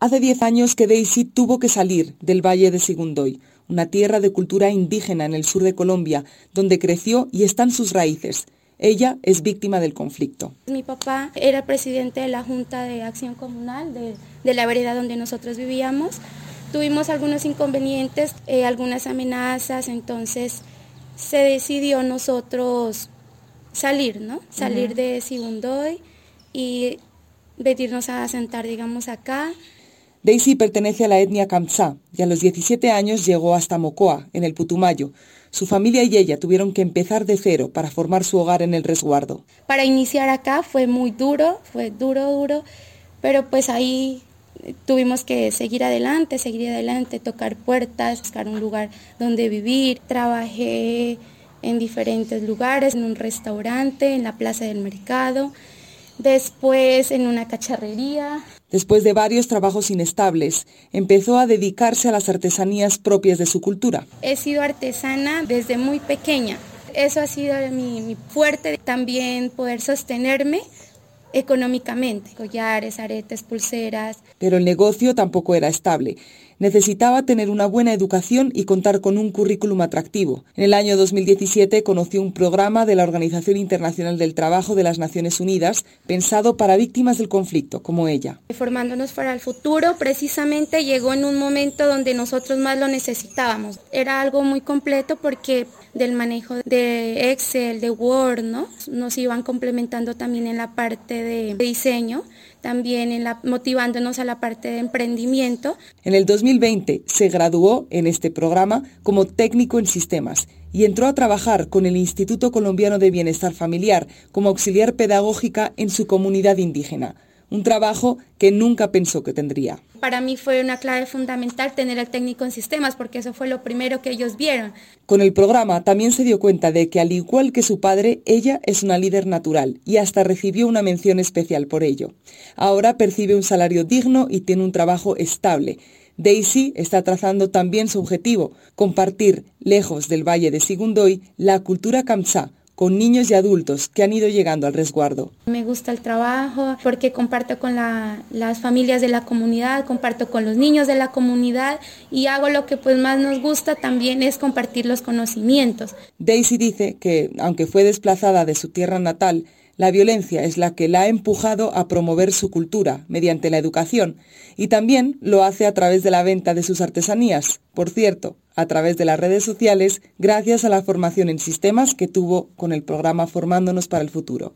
Hace 10 años que Daisy tuvo que salir del Valle de Sigundoy, una tierra de cultura indígena en el sur de Colombia, donde creció y están sus raíces. Ella es víctima del conflicto. Mi papá era presidente de la Junta de Acción Comunal de, la vereda donde nosotros vivíamos. Tuvimos algunos inconvenientes, eh, algunas amenazas, entonces se decidió nosotros salir, ¿no? Salir de Sigundoy y venirnos a sentar, digamos, acá. Daisy pertenece a la etnia Kamsá y a los 17 años llegó hasta Mocoa, en el Putumayo. Su familia y ella tuvieron que empezar de cero para formar su hogar en el resguardo. Para iniciar acá fue muy duro, fue duro, duro, pero pues ahí tuvimos que seguir adelante, seguir adelante, tocar puertas, buscar un lugar donde vivir. Trabajé en diferentes lugares, en un restaurante, en la plaza del mercado, después en una cacharrería. Después de varios trabajos inestables, empezó a dedicarse a las artesanías propias de su cultura. He sido artesana desde muy pequeña. Eso ha sido mi, mi fuerte, también poder sostenerme económicamente, collares, aretes, pulseras. Pero el negocio tampoco era estable necesitaba tener una buena educación y contar con un currículum atractivo. En el año 2017 conoció un programa de la Organización Internacional del Trabajo de las Naciones Unidas pensado para víctimas del conflicto, como ella. Formándonos para el futuro, precisamente llegó en un momento donde nosotros más lo necesitábamos. Era algo muy completo porque del manejo de Excel, de Word, ¿no? Nos iban complementando también en la parte de diseño también en la, motivándonos a la parte de emprendimiento. En el 2020 se graduó en este programa como técnico en sistemas y entró a trabajar con el Instituto Colombiano de Bienestar Familiar como auxiliar pedagógica en su comunidad indígena un trabajo que nunca pensó que tendría. Para mí fue una clave fundamental tener el técnico en sistemas porque eso fue lo primero que ellos vieron. Con el programa también se dio cuenta de que al igual que su padre, ella es una líder natural y hasta recibió una mención especial por ello. Ahora percibe un salario digno y tiene un trabajo estable. Daisy está trazando también su objetivo, compartir, lejos del Valle de Sigundoy, la cultura kamsá, con niños y adultos que han ido llegando al resguardo. Me gusta el trabajo porque comparto con las familias de la comunidad, comparto con los niños de la comunidad y hago lo que pues más nos gusta también es compartir los conocimientos. Daisy dice que, aunque fue desplazada de su tierra natal, la violencia es la que la ha empujado a promover su cultura mediante la educación y también lo hace a través de la venta de sus artesanías, por cierto, a través de las redes sociales gracias a la formación en sistemas que tuvo con el programa Formándonos para el Futuro.